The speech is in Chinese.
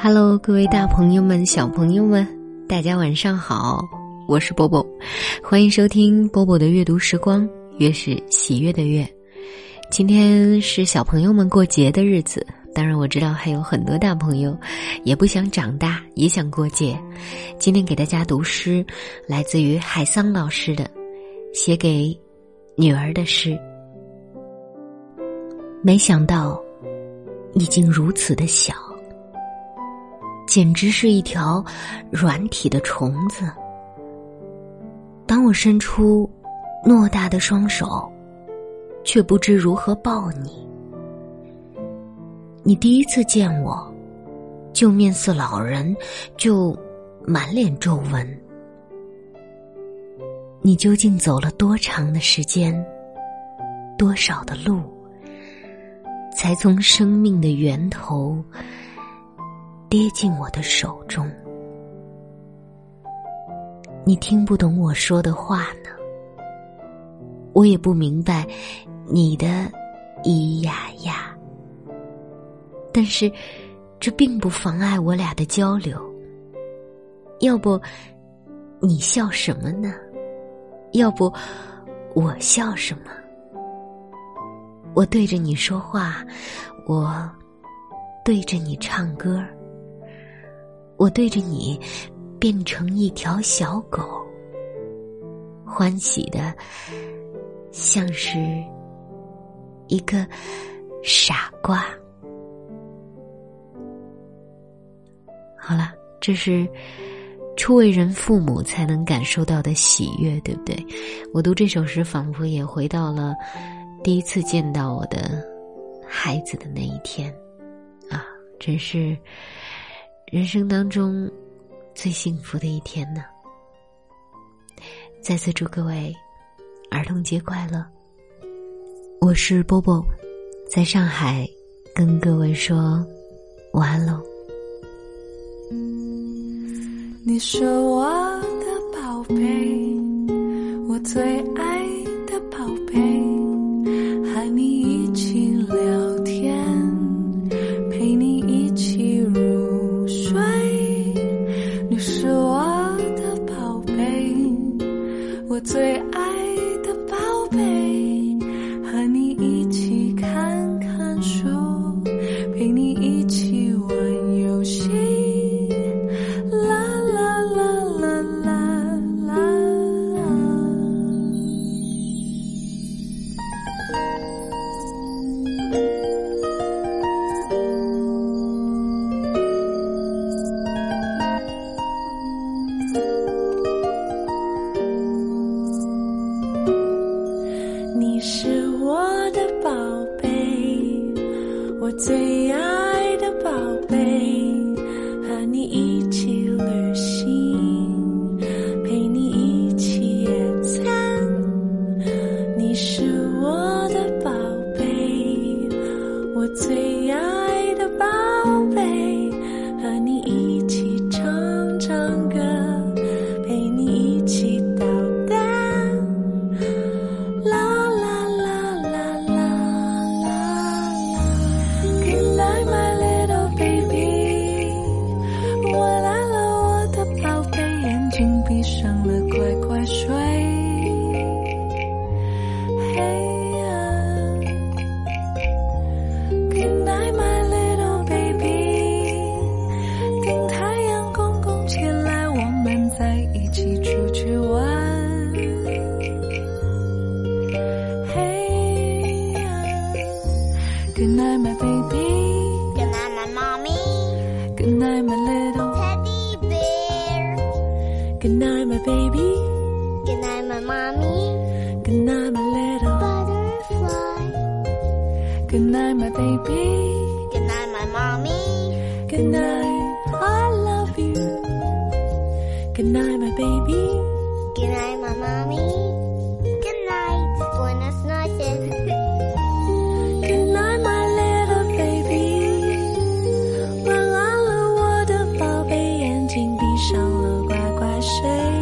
Hello，各位大朋友们、小朋友们，大家晚上好，我是波波，欢迎收听波波的阅读时光，月是喜悦的月。今天是小朋友们过节的日子，当然我知道还有很多大朋友也不想长大，也想过节。今天给大家读诗，来自于海桑老师的《写给女儿的诗》。没想到，已经如此的小。简直是一条软体的虫子。当我伸出偌大的双手，却不知如何抱你。你第一次见我，就面似老人，就满脸皱纹。你究竟走了多长的时间，多少的路，才从生命的源头？跌进我的手中，你听不懂我说的话呢，我也不明白你的咿呀呀。但是，这并不妨碍我俩的交流。要不，你笑什么呢？要不，我笑什么？我对着你说话，我对着你唱歌。我对着你，变成一条小狗，欢喜的，像是一个傻瓜。好了，这是初为人父母才能感受到的喜悦，对不对？我读这首诗，仿佛也回到了第一次见到我的孩子的那一天，啊，真是。人生当中最幸福的一天呢！再次祝各位儿童节快乐！我是波波，在上海跟各位说晚安喽。你是我的宝贝，我最爱的宝贝，最爱。你是我的宝贝我最爱。Good night, my baby. Good night, my mommy. Good night, my little teddy bear. Good night, my baby. Good night, my mommy. Good night, my little butterfly. Good night, my baby. Good night, my mommy. Good night, I love you. Good night, my baby. Good night, my mommy. Good night. Buenas noches. Good night, my little baby. 晚安了，我的宝贝，眼睛闭上了，乖乖睡。